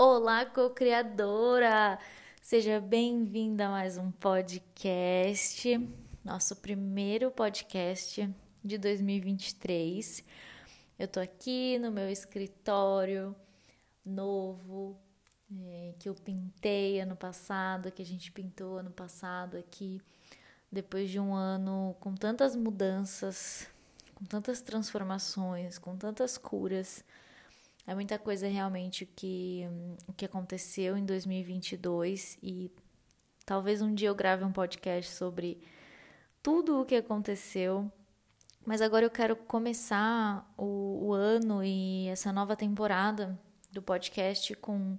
Olá, co-criadora! Seja bem-vinda a mais um podcast, nosso primeiro podcast de 2023. Eu tô aqui no meu escritório novo, é, que eu pintei ano passado, que a gente pintou ano passado aqui, depois de um ano com tantas mudanças, com tantas transformações, com tantas curas é muita coisa realmente que, que aconteceu em 2022 e talvez um dia eu grave um podcast sobre tudo o que aconteceu. Mas agora eu quero começar o, o ano e essa nova temporada do podcast com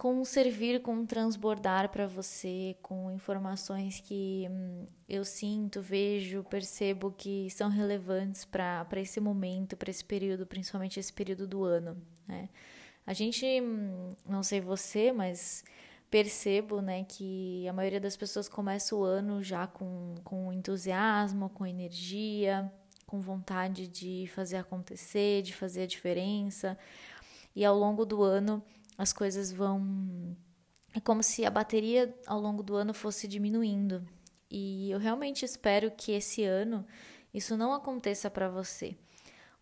com servir, com transbordar para você, com informações que hum, eu sinto, vejo, percebo que são relevantes para esse momento, para esse período, principalmente esse período do ano. Né? A gente, hum, não sei você, mas percebo né, que a maioria das pessoas começa o ano já com, com entusiasmo, com energia, com vontade de fazer acontecer, de fazer a diferença. E ao longo do ano as coisas vão. É como se a bateria ao longo do ano fosse diminuindo. E eu realmente espero que esse ano isso não aconteça para você.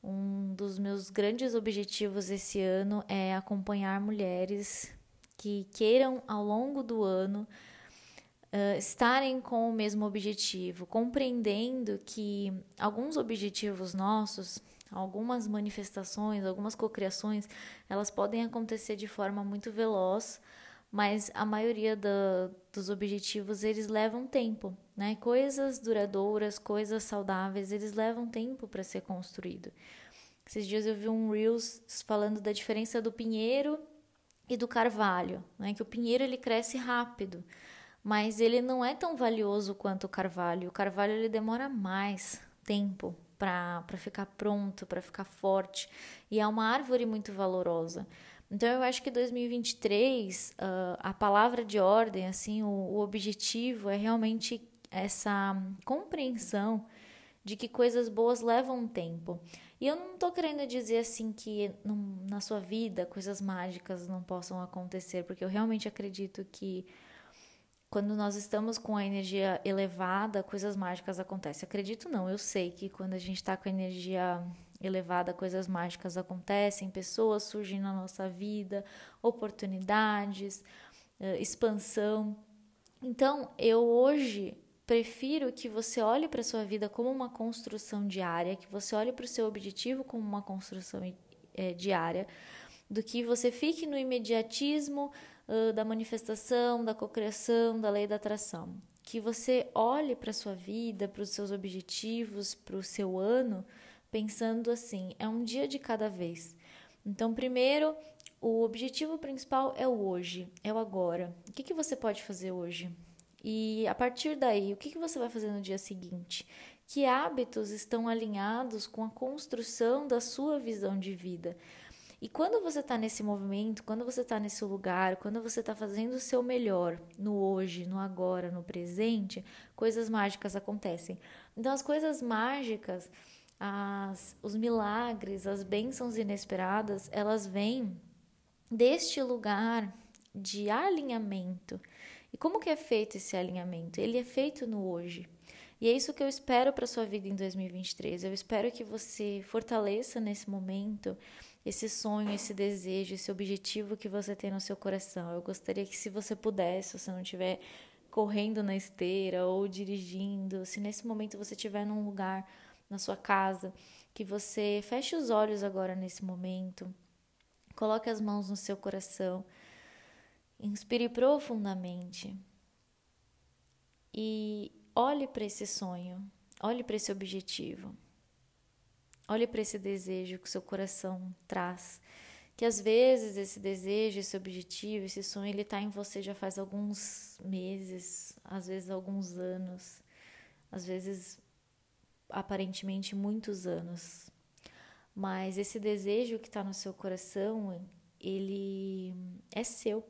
Um dos meus grandes objetivos esse ano é acompanhar mulheres que queiram ao longo do ano uh, estarem com o mesmo objetivo, compreendendo que alguns objetivos nossos Algumas manifestações, algumas cocriações, elas podem acontecer de forma muito veloz, mas a maioria dos objetivos eles levam tempo, né? Coisas duradouras, coisas saudáveis, eles levam tempo para ser construído. Esses dias eu vi um reels falando da diferença do pinheiro e do carvalho, né? Que o pinheiro ele cresce rápido, mas ele não é tão valioso quanto o carvalho. O carvalho ele demora mais tempo para ficar pronto, para ficar forte. E é uma árvore muito valorosa. Então eu acho que 2023, uh, ah, a palavra de ordem, assim, o, o objetivo é realmente essa compreensão de que coisas boas levam tempo. E eu não estou querendo dizer assim que na sua vida coisas mágicas não possam acontecer, porque eu realmente acredito que quando nós estamos com a energia elevada, coisas mágicas acontecem. Acredito não, eu sei que quando a gente está com a energia elevada, coisas mágicas acontecem, pessoas surgem na nossa vida, oportunidades, eh, expansão. Então, eu hoje prefiro que você olhe para a sua vida como uma construção diária, que você olhe para o seu objetivo como uma construção é, diária, do que você fique no imediatismo da manifestação, da cocriação, da lei da atração. Que você olhe para a sua vida, para os seus objetivos, para o seu ano, pensando assim: é um dia de cada vez. Então, primeiro, o objetivo principal é o hoje, é o agora. O que, que você pode fazer hoje? E a partir daí, o que, que você vai fazer no dia seguinte? Que hábitos estão alinhados com a construção da sua visão de vida? E quando você está nesse movimento, quando você está nesse lugar, quando você está fazendo o seu melhor no hoje, no agora, no presente, coisas mágicas acontecem. Então, as coisas mágicas, as, os milagres, as bênçãos inesperadas, elas vêm deste lugar de alinhamento. E como que é feito esse alinhamento? Ele é feito no hoje. E é isso que eu espero para sua vida em 2023. Eu espero que você fortaleça nesse momento esse sonho, esse desejo, esse objetivo que você tem no seu coração. Eu gostaria que, se você pudesse, se você não estiver correndo na esteira ou dirigindo, se nesse momento você estiver num lugar na sua casa, que você feche os olhos agora nesse momento, coloque as mãos no seu coração, inspire profundamente e olhe para esse sonho, olhe para esse objetivo. Olhe para esse desejo que seu coração traz, que às vezes esse desejo, esse objetivo, esse sonho, ele está em você já faz alguns meses, às vezes alguns anos, às vezes aparentemente muitos anos. Mas esse desejo que está no seu coração, ele é seu.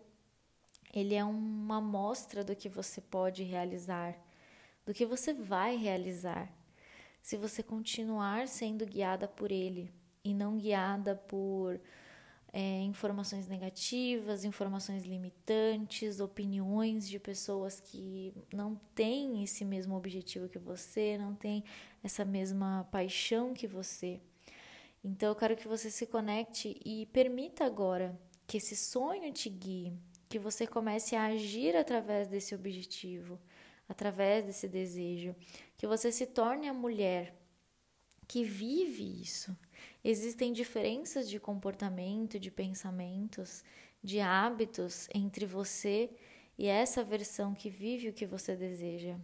Ele é uma amostra do que você pode realizar, do que você vai realizar, se você continuar sendo guiada por ele e não guiada por é, informações negativas, informações limitantes, opiniões de pessoas que não têm esse mesmo objetivo que você, não têm essa mesma paixão que você. Então eu quero que você se conecte e permita agora que esse sonho te guie, que você comece a agir através desse objetivo, através desse desejo, que você se torne a mulher que vive isso, Existem diferenças de comportamento, de pensamentos, de hábitos entre você e essa versão que vive o que você deseja.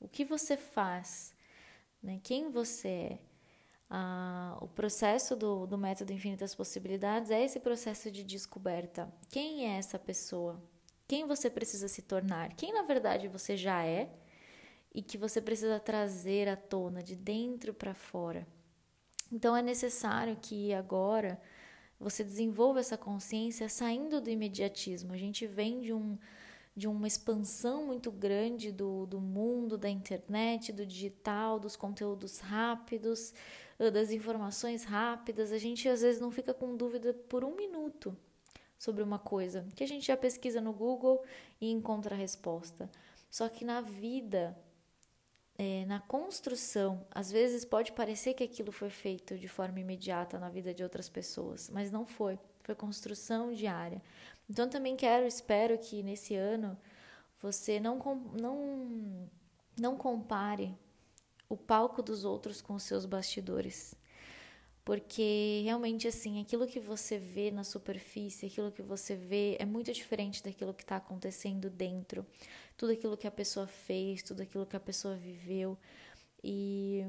O que você faz, né? quem você é. Ah, o processo do, do método Infinitas Possibilidades é esse processo de descoberta. Quem é essa pessoa? Quem você precisa se tornar? Quem na verdade você já é e que você precisa trazer à tona de dentro para fora. Então é necessário que agora você desenvolva essa consciência saindo do imediatismo. A gente vem de, um, de uma expansão muito grande do, do mundo, da internet, do digital, dos conteúdos rápidos, das informações rápidas. A gente às vezes não fica com dúvida por um minuto sobre uma coisa, que a gente já pesquisa no Google e encontra a resposta. Só que na vida é, na construção, às vezes pode parecer que aquilo foi feito de forma imediata na vida de outras pessoas, mas não foi. Foi construção diária. Então também quero, espero que nesse ano você não, não, não compare o palco dos outros com os seus bastidores. Porque realmente, assim, aquilo que você vê na superfície, aquilo que você vê é muito diferente daquilo que está acontecendo dentro tudo aquilo que a pessoa fez, tudo aquilo que a pessoa viveu. E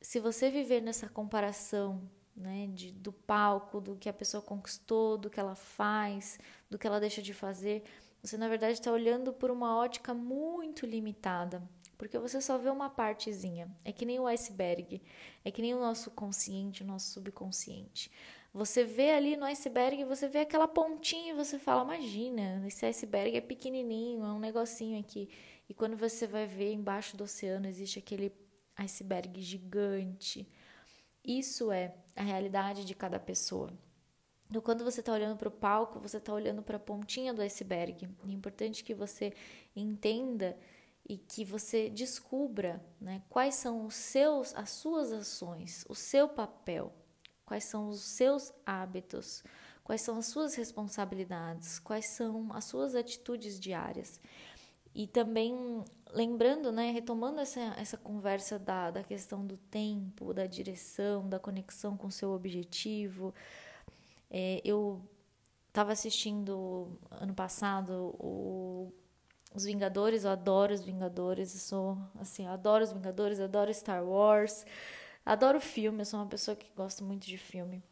se você viver nessa comparação, né, de, do palco, do que a pessoa conquistou, do que ela faz, do que ela deixa de fazer, você na verdade está olhando por uma ótica muito limitada, porque você só vê uma partezinha. É que nem o iceberg, é que nem o nosso consciente, o nosso subconsciente. Você vê ali no iceberg, você vê aquela pontinha e você fala: Imagina, esse iceberg é pequenininho, é um negocinho aqui. E quando você vai ver embaixo do oceano, existe aquele iceberg gigante. Isso é a realidade de cada pessoa. Então, quando você está olhando para o palco, você está olhando para a pontinha do iceberg. É importante que você entenda e que você descubra né, quais são os seus, as suas ações, o seu papel quais são os seus hábitos, quais são as suas responsabilidades, quais são as suas atitudes diárias. E também lembrando, né, retomando essa, essa conversa da, da questão do tempo, da direção, da conexão com o seu objetivo. É, eu estava assistindo ano passado o, os Vingadores, eu adoro os Vingadores, eu sou assim, eu adoro os Vingadores, adoro Star Wars. Adoro filme, eu sou uma pessoa que gosta muito de filme.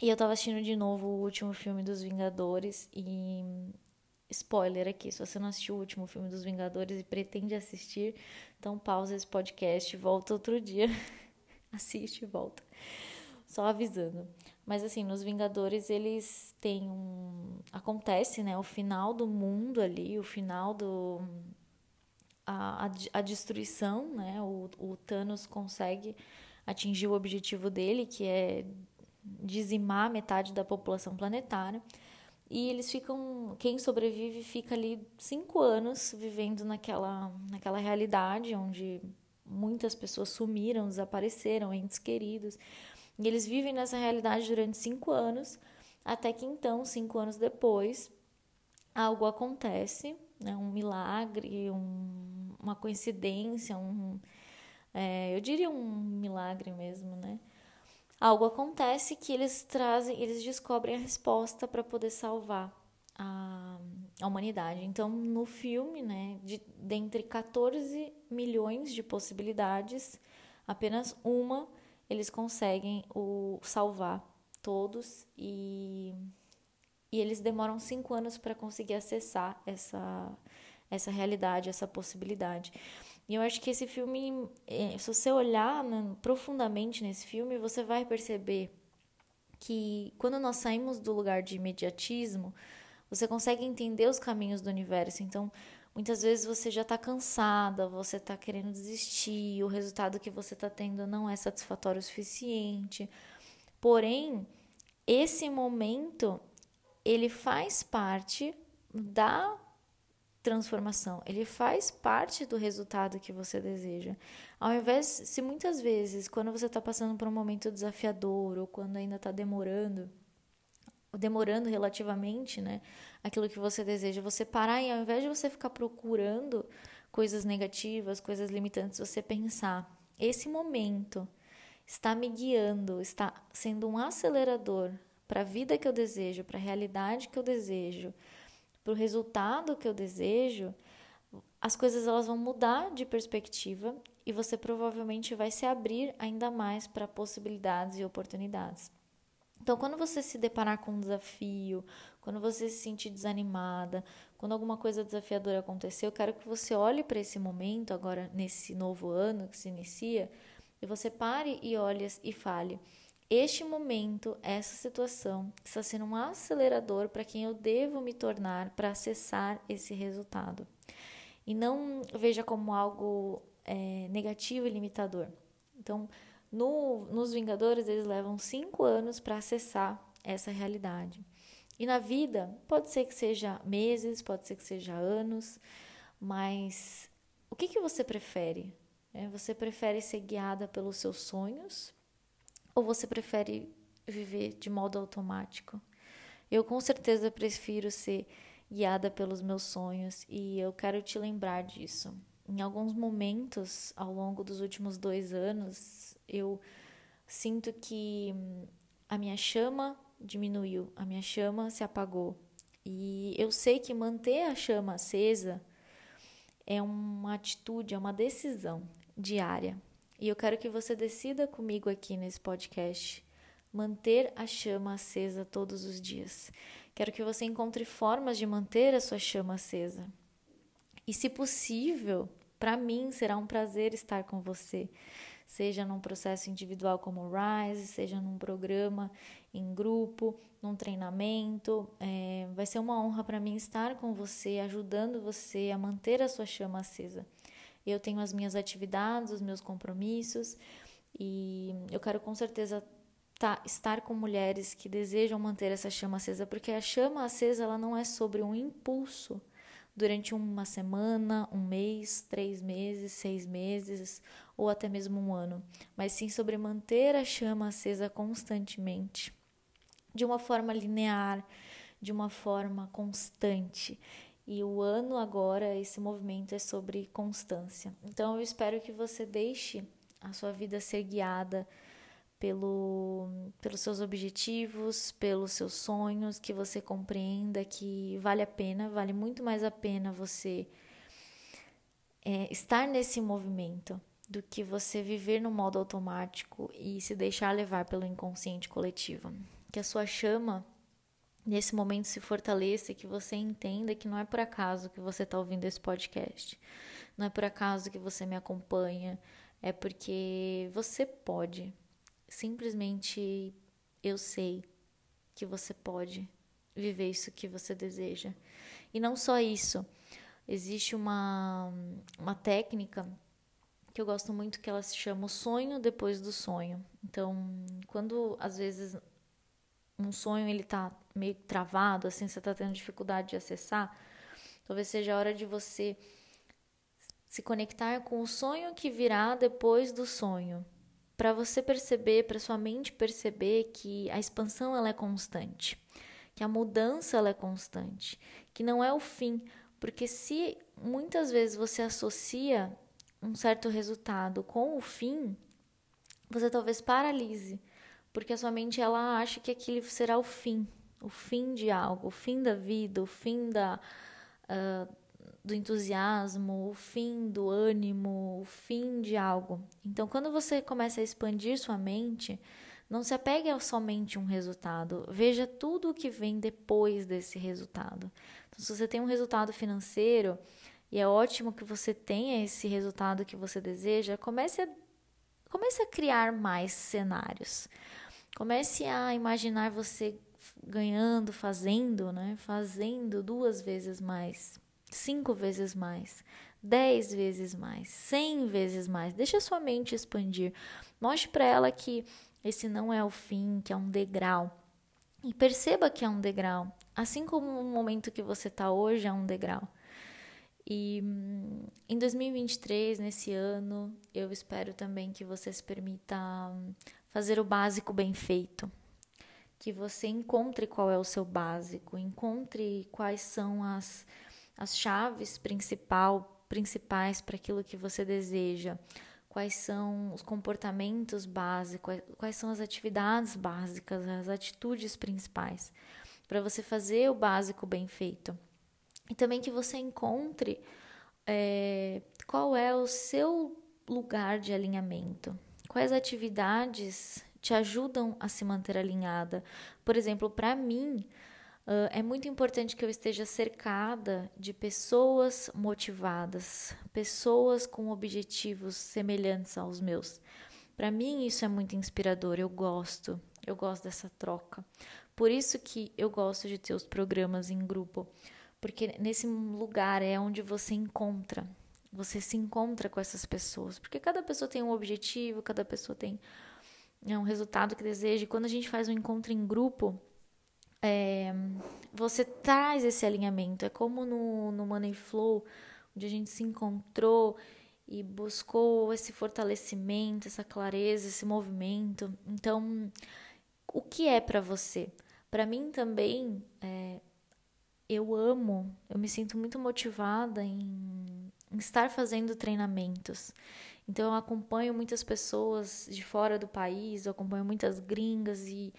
E eu tava assistindo de novo o último filme dos Vingadores e spoiler aqui, se você não assistiu o último filme dos Vingadores e pretende assistir, então pausa esse podcast, volta outro dia, assiste e volta. Só avisando. Mas assim, nos Vingadores eles têm um acontece, né, o final do mundo ali, o final do a, a, a destruição, né? O, o Thanos consegue atingir o objetivo dele, que é dizimar metade da população planetária. E eles ficam, quem sobrevive fica ali cinco anos vivendo naquela, naquela realidade onde muitas pessoas sumiram, desapareceram, entes queridos. E eles vivem nessa realidade durante cinco anos, até que então, cinco anos depois, algo acontece, né? um milagre, um, uma coincidência, um, é, eu diria um milagre mesmo, né? Algo acontece que eles trazem, eles descobrem a resposta para poder salvar a, a, humanidade. Então, no filme, né, de, dentre 14 milhões de possibilidades, apenas uma eles conseguem o salvar todos e e eles demoram cinco anos para conseguir acessar essa, essa realidade, essa possibilidade. E eu acho que esse filme, é, se você olhar né, profundamente nesse filme, você vai perceber que quando nós saímos do lugar de imediatismo, você consegue entender os caminhos do universo. Então, muitas vezes você já está cansada, você está querendo desistir, o resultado que você está tendo não é satisfatório o suficiente. Porém, esse momento ele faz parte da transformação, ele faz parte do resultado que você deseja. Ao invés, se muitas vezes, quando você está passando por um momento desafiador ou quando ainda está demorando, demorando relativamente, né, aquilo que você deseja, você parar e ao invés de você ficar procurando coisas negativas, coisas limitantes, você pensar: esse momento está me guiando, está sendo um acelerador para a vida que eu desejo, para a realidade que eu desejo para o resultado que eu desejo, as coisas elas vão mudar de perspectiva e você provavelmente vai se abrir ainda mais para possibilidades e oportunidades. Então, quando você se deparar com um desafio, quando você se sentir desanimada, quando alguma coisa desafiadora acontecer, eu quero que você olhe para esse momento, agora nesse novo ano que se inicia, e você pare e olhe e fale: este momento, essa situação, está sendo um acelerador para quem eu devo me tornar para acessar esse resultado. E não veja como algo é, negativo e limitador. Então, no, nos Vingadores, eles levam cinco anos para acessar essa realidade. E na vida, pode ser que seja meses, pode ser que seja anos, mas o que, que você prefere? É, você prefere ser guiada pelos seus sonhos ou você prefere viver de modo automático? Eu com certeza prefiro ser guiada pelos meus sonhos e eu quero te lembrar disso. Em alguns momentos ao longo dos últimos dois anos, eu sinto que a minha chama diminuiu, a minha chama se apagou. E eu sei que manter a chama acesa é uma atitude, é uma decisão diária. E eu quero que você decida comigo aqui nesse podcast manter a chama acesa todos os dias. Quero que você encontre formas de manter a sua chama acesa. E se possível, para mim será um prazer estar com você, seja num processo individual como o Rise, seja num programa em grupo, num treinamento. É, vai ser uma honra para mim estar com você, ajudando você a manter a sua chama acesa. Eu tenho as minhas atividades, os meus compromissos e eu quero com certeza tá, estar com mulheres que desejam manter essa chama acesa, porque a chama acesa ela não é sobre um impulso durante uma semana, um mês, três meses, seis meses ou até mesmo um ano, mas sim sobre manter a chama acesa constantemente, de uma forma linear, de uma forma constante. E o ano agora, esse movimento é sobre constância. Então eu espero que você deixe a sua vida ser guiada pelo, pelos seus objetivos, pelos seus sonhos, que você compreenda que vale a pena, vale muito mais a pena você é, estar nesse movimento do que você viver no modo automático e se deixar levar pelo inconsciente coletivo. Que a sua chama nesse momento se fortaleça, que você entenda que não é por acaso que você está ouvindo esse podcast, não é por acaso que você me acompanha, é porque você pode. Simplesmente eu sei que você pode viver isso que você deseja. E não só isso, existe uma, uma técnica que eu gosto muito que ela se chama o sonho depois do sonho. Então, quando às vezes um sonho ele tá meio travado, assim, você tá tendo dificuldade de acessar, talvez seja a hora de você se conectar com o sonho que virá depois do sonho, para você perceber, para sua mente perceber que a expansão ela é constante, que a mudança ela é constante, que não é o fim, porque se muitas vezes você associa um certo resultado com o fim, você talvez paralise porque a sua mente ela acha que aquilo será o fim, o fim de algo, o fim da vida, o fim da, uh, do entusiasmo, o fim do ânimo, o fim de algo. Então, quando você começa a expandir sua mente, Não se apegue a somente um resultado, veja tudo o que vem depois desse resultado. Então, se você tem um resultado financeiro, e é ótimo que você tenha esse resultado que você deseja, comece a, comece a criar mais cenários. Comece a imaginar você ganhando, fazendo, né? Fazendo duas vezes mais, cinco vezes mais, dez vezes mais, cem vezes mais. Deixa sua mente expandir. Mostre para ela que esse não é o fim, que é um degrau. E perceba que é um degrau. Assim como o momento que você está hoje é um degrau. E hum, em 2023, nesse ano, eu espero também que você se permita hum, fazer o básico bem feito que você encontre qual é o seu básico, encontre quais são as, as chaves principal, principais para aquilo que você deseja, quais são os comportamentos básicos, quais são as atividades básicas, as atitudes principais, para você fazer o básico bem feito. E também que você encontre é, qual é o seu lugar de alinhamento, quais atividades te ajudam a se manter alinhada. Por exemplo, para mim, uh, é muito importante que eu esteja cercada de pessoas motivadas, pessoas com objetivos semelhantes aos meus. Para mim, isso é muito inspirador. Eu gosto, eu gosto dessa troca. Por isso que eu gosto de ter os programas em grupo, porque nesse lugar é onde você encontra, você se encontra com essas pessoas, porque cada pessoa tem um objetivo, cada pessoa tem é um resultado que deseja. E quando a gente faz um encontro em grupo, é, você traz esse alinhamento. É como no, no Money Flow, onde a gente se encontrou e buscou esse fortalecimento, essa clareza, esse movimento. Então, o que é para você? Para mim também, é, eu amo, eu me sinto muito motivada em, em estar fazendo treinamentos. Então eu acompanho muitas pessoas de fora do país, eu acompanho muitas gringas e,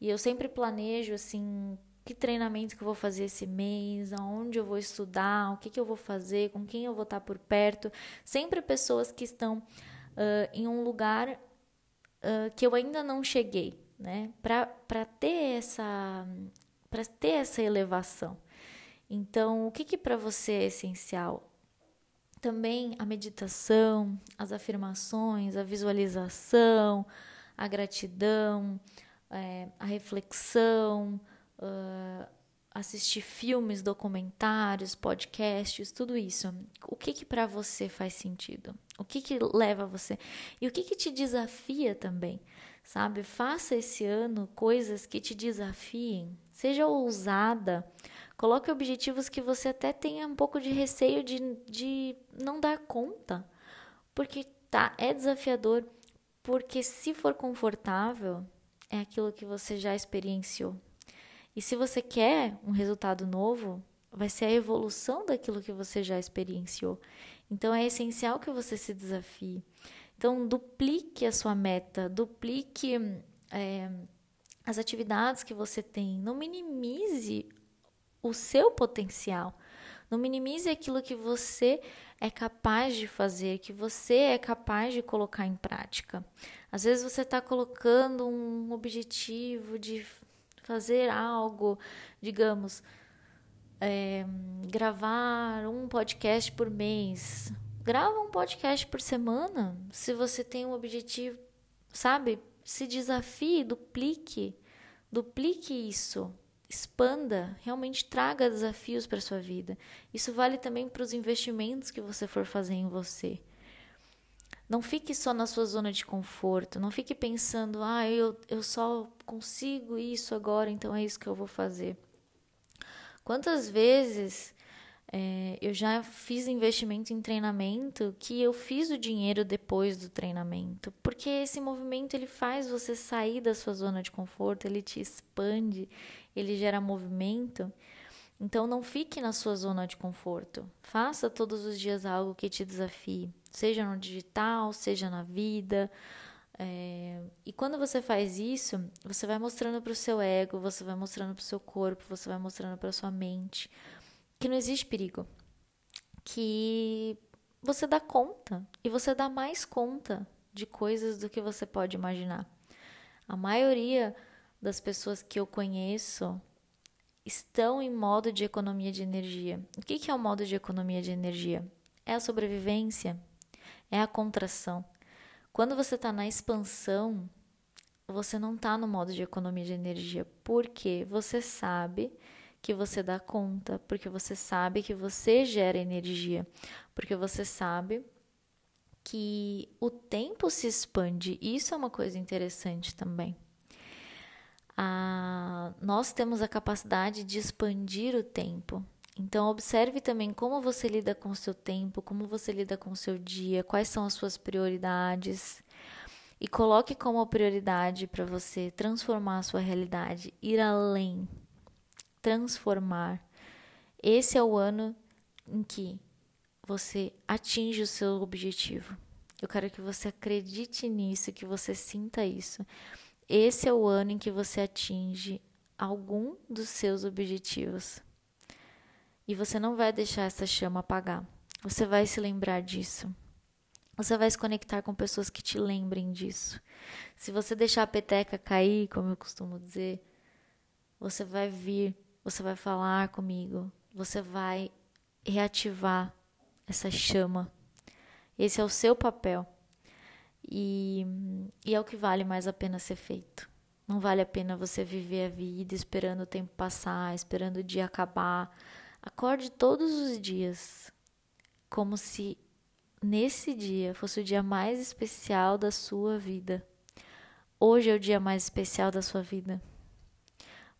e eu sempre planejo assim que treinamento que eu vou fazer esse mês, aonde eu vou estudar, o que, que eu vou fazer, com quem eu vou estar por perto. Sempre pessoas que estão uh, em um lugar uh, que eu ainda não cheguei, né? Para ter essa para ter essa elevação. Então, o que, que para você é essencial? Também a meditação, as afirmações, a visualização, a gratidão, é, a reflexão, uh, assistir filmes, documentários, podcasts, tudo isso. O que que para você faz sentido? O que que leva você? E o que que te desafia também? Sabe? Faça esse ano coisas que te desafiem. Seja ousada. Coloque objetivos que você até tenha um pouco de receio de, de não dar conta. Porque tá, é desafiador. Porque se for confortável, é aquilo que você já experienciou. E se você quer um resultado novo, vai ser a evolução daquilo que você já experienciou. Então é essencial que você se desafie. Então, duplique a sua meta, duplique é, as atividades que você tem. Não minimize o seu potencial. Não minimize aquilo que você é capaz de fazer, que você é capaz de colocar em prática. Às vezes você está colocando um objetivo de fazer algo, digamos, é, gravar um podcast por mês. Grava um podcast por semana. Se você tem um objetivo, sabe? Se desafie, duplique, duplique isso expanda, realmente traga desafios para sua vida. Isso vale também para os investimentos que você for fazer em você. Não fique só na sua zona de conforto, não fique pensando, ah, eu, eu só consigo isso agora, então é isso que eu vou fazer. Quantas vezes é, eu já fiz investimento em treinamento que eu fiz o dinheiro depois do treinamento, porque esse movimento ele faz você sair da sua zona de conforto, ele te expande, ele gera movimento. Então não fique na sua zona de conforto. Faça todos os dias algo que te desafie, seja no digital, seja na vida. É... E quando você faz isso, você vai mostrando para o seu ego, você vai mostrando para o seu corpo, você vai mostrando para sua mente que não existe perigo, que você dá conta e você dá mais conta de coisas do que você pode imaginar. A maioria das pessoas que eu conheço estão em modo de economia de energia. O que é o modo de economia de energia? É a sobrevivência, é a contração. Quando você está na expansão, você não está no modo de economia de energia, porque você sabe que você dá conta, porque você sabe que você gera energia, porque você sabe que o tempo se expande. Isso é uma coisa interessante também. Ah, nós temos a capacidade de expandir o tempo. Então, observe também como você lida com o seu tempo, como você lida com o seu dia, quais são as suas prioridades. E coloque como prioridade para você transformar a sua realidade, ir além, transformar. Esse é o ano em que você atinge o seu objetivo. Eu quero que você acredite nisso, que você sinta isso. Esse é o ano em que você atinge algum dos seus objetivos. E você não vai deixar essa chama apagar. Você vai se lembrar disso. Você vai se conectar com pessoas que te lembrem disso. Se você deixar a peteca cair, como eu costumo dizer, você vai vir, você vai falar comigo, você vai reativar essa chama. Esse é o seu papel. E, e, é o que vale mais a pena ser feito. Não vale a pena você viver a vida esperando o tempo passar, esperando o dia acabar. Acorde todos os dias como se nesse dia fosse o dia mais especial da sua vida. Hoje é o dia mais especial da sua vida.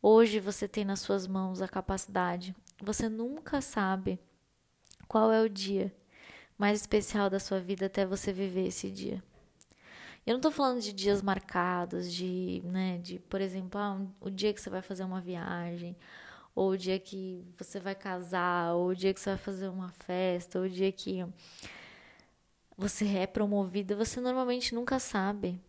Hoje você tem nas suas mãos a capacidade. Você nunca sabe qual é o dia mais especial da sua vida até você viver esse dia. Eu não estou falando de dias marcados, de, né, de, por exemplo, ah, um, o dia que você vai fazer uma viagem, ou o dia que você vai casar, ou o dia que você vai fazer uma festa, ou o dia que você é promovida, você normalmente nunca sabe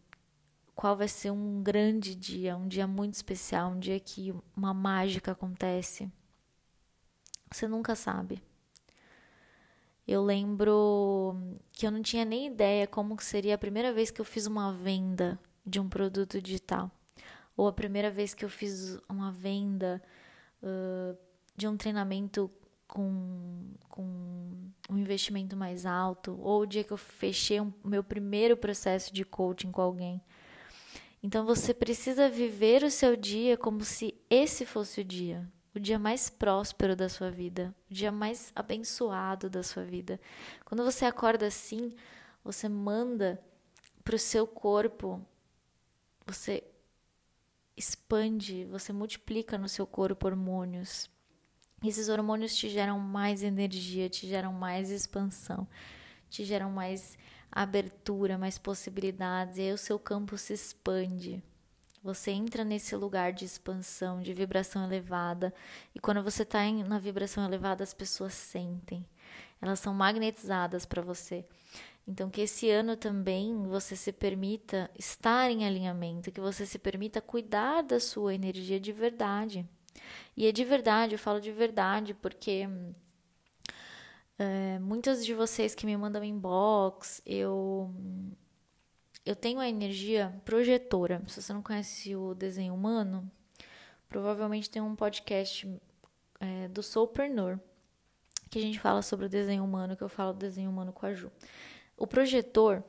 qual vai ser um grande dia, um dia muito especial, um dia que uma mágica acontece. Você nunca sabe. Eu lembro que eu não tinha nem ideia como seria a primeira vez que eu fiz uma venda de um produto digital, ou a primeira vez que eu fiz uma venda uh, de um treinamento com, com um investimento mais alto, ou o dia que eu fechei o um, meu primeiro processo de coaching com alguém. Então você precisa viver o seu dia como se esse fosse o dia, o dia mais próspero da sua vida, o dia mais abençoado da sua vida. Quando você acorda assim, você manda para o seu corpo, você expande, você multiplica no seu corpo hormônios. Esses hormônios te geram mais energia, te geram mais expansão, te geram mais abertura, mais possibilidades, e aí o seu campo se expande. Você entra nesse lugar de expansão, de vibração elevada, e quando você está na vibração elevada, as pessoas sentem, elas são magnetizadas para você. Então, que esse ano também você se permita estar em alinhamento, que você se permita cuidar da sua energia de verdade. E é de verdade, eu falo de verdade, porque é, muitas de vocês que me mandam inbox, eu eu tenho a energia projetora. Se você não conhece o desenho humano, provavelmente tem um podcast é, do Soulpreneur que a gente fala sobre o desenho humano, que eu falo do desenho humano com a Ju. O projetor,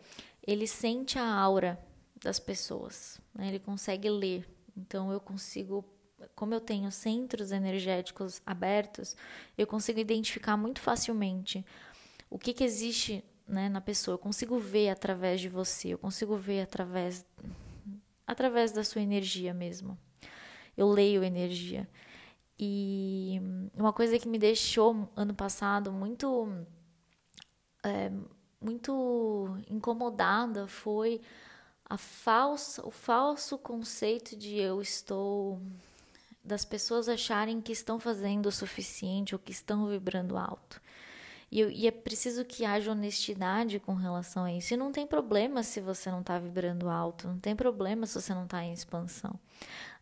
ele sente a aura das pessoas, né? ele consegue ler. Então eu consigo, como eu tenho centros energéticos abertos, eu consigo identificar muito facilmente o que, que existe né, na pessoa. Eu consigo ver através de você, eu consigo ver através através da sua energia mesmo. Eu leio energia. E uma coisa que me deixou ano passado muito é, muito incomodada foi a falsa, o falso conceito de eu estou das pessoas acharem que estão fazendo o suficiente ou que estão vibrando alto. E, e, é preciso que haja honestidade com relação a isso. E não tem problema se você não está vibrando alto, não tem problema se você não está em expansão.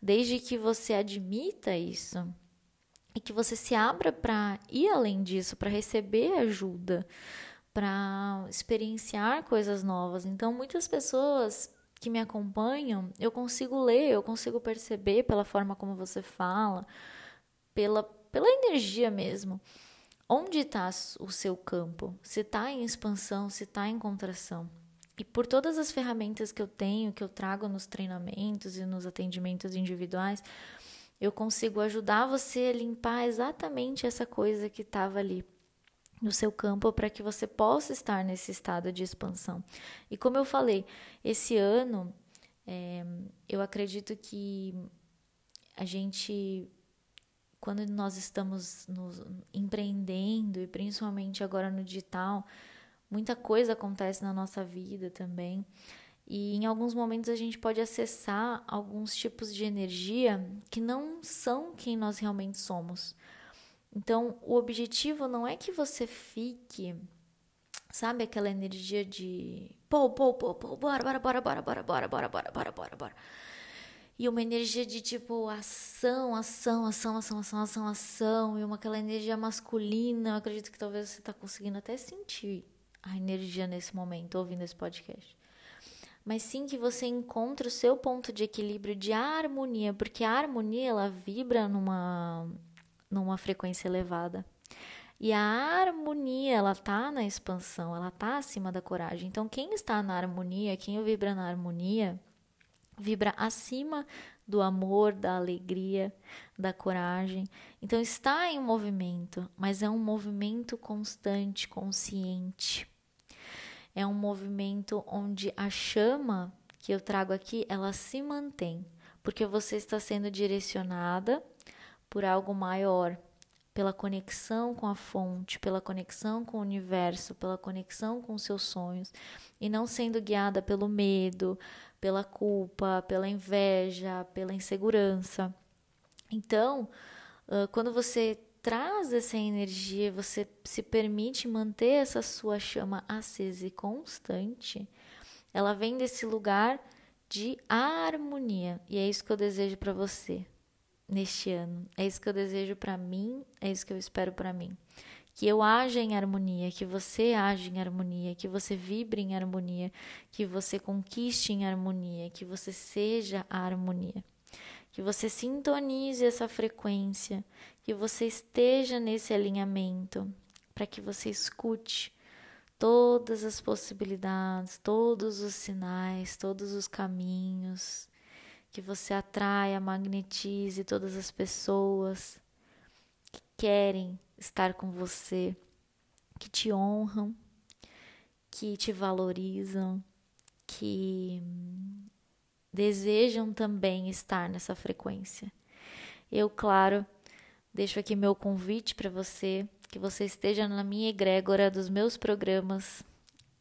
Desde que você admita isso e que você se abra para ir além disso, para receber ajuda, para experienciar coisas novas. Então, muitas pessoas que me acompanham, eu consigo ler, eu consigo perceber pela forma como você fala, pela, pela energia mesmo. Onde está o seu campo? Se está em expansão, se está em contração. E por todas as ferramentas que eu tenho, que eu trago nos treinamentos e nos atendimentos individuais, eu consigo ajudar você a limpar exatamente essa coisa que estava ali no seu campo para que você possa estar nesse estado de expansão. E como eu falei, esse ano é, eu acredito que a gente, quando nós estamos nos empreendendo e principalmente agora no digital, muita coisa acontece na nossa vida também. E em alguns momentos a gente pode acessar alguns tipos de energia que não são quem nós realmente somos. Então, o objetivo não é que você fique, sabe, aquela energia de pô, pô, pô, pô, bora, bora, bora, bora, bora, bora, bora, bora, bora, bora, bora. E uma energia de tipo ação, ação, ação, ação, ação, ação, ação, e uma aquela energia masculina. Eu acredito que talvez você está conseguindo até sentir a energia nesse momento, ouvindo esse podcast. Mas sim que você encontre o seu ponto de equilíbrio, de harmonia, porque a harmonia ela vibra numa numa frequência elevada. E a harmonia, ela tá na expansão, ela tá acima da coragem. Então, quem está na harmonia, quem vibra na harmonia, vibra acima do amor, da alegria, da coragem. Então, está em movimento, mas é um movimento constante, consciente. É um movimento onde a chama que eu trago aqui, ela se mantém, porque você está sendo direcionada por algo maior, pela conexão com a fonte, pela conexão com o universo, pela conexão com seus sonhos, e não sendo guiada pelo medo, pela culpa, pela inveja, pela insegurança. Então, quando você traz essa energia, você se permite manter essa sua chama acesa e constante, ela vem desse lugar de harmonia, e é isso que eu desejo para você neste ano. É isso que eu desejo para mim, é isso que eu espero para mim. Que eu haja em harmonia, que você haja em harmonia, que você vibre em harmonia, que você conquiste em harmonia, que você seja a harmonia. Que você sintonize essa frequência, que você esteja nesse alinhamento, para que você escute todas as possibilidades, todos os sinais, todos os caminhos, que você atraia, magnetize todas as pessoas que querem estar com você, que te honram, que te valorizam, que desejam também estar nessa frequência. Eu, claro, deixo aqui meu convite para você, que você esteja na minha egrégora dos meus programas,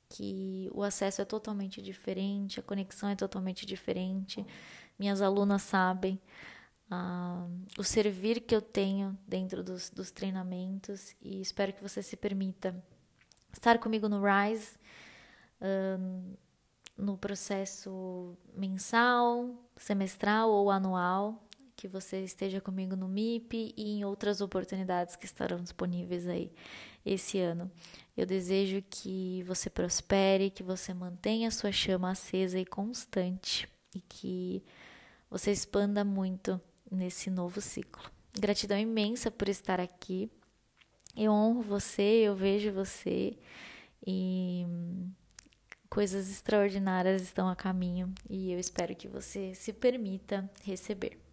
que o acesso é totalmente diferente, a conexão é totalmente diferente minhas alunas sabem uh, o servir que eu tenho dentro dos, dos treinamentos e espero que você se permita estar comigo no Rise, uh, no processo mensal, semestral ou anual, que você esteja comigo no MIP e em outras oportunidades que estarão disponíveis aí esse ano. Eu desejo que você prospere, que você mantenha a sua chama acesa e constante e que você expanda muito nesse novo ciclo. Gratidão imensa por estar aqui. Eu honro você, eu vejo você e coisas extraordinárias estão a caminho e eu espero que você se permita receber.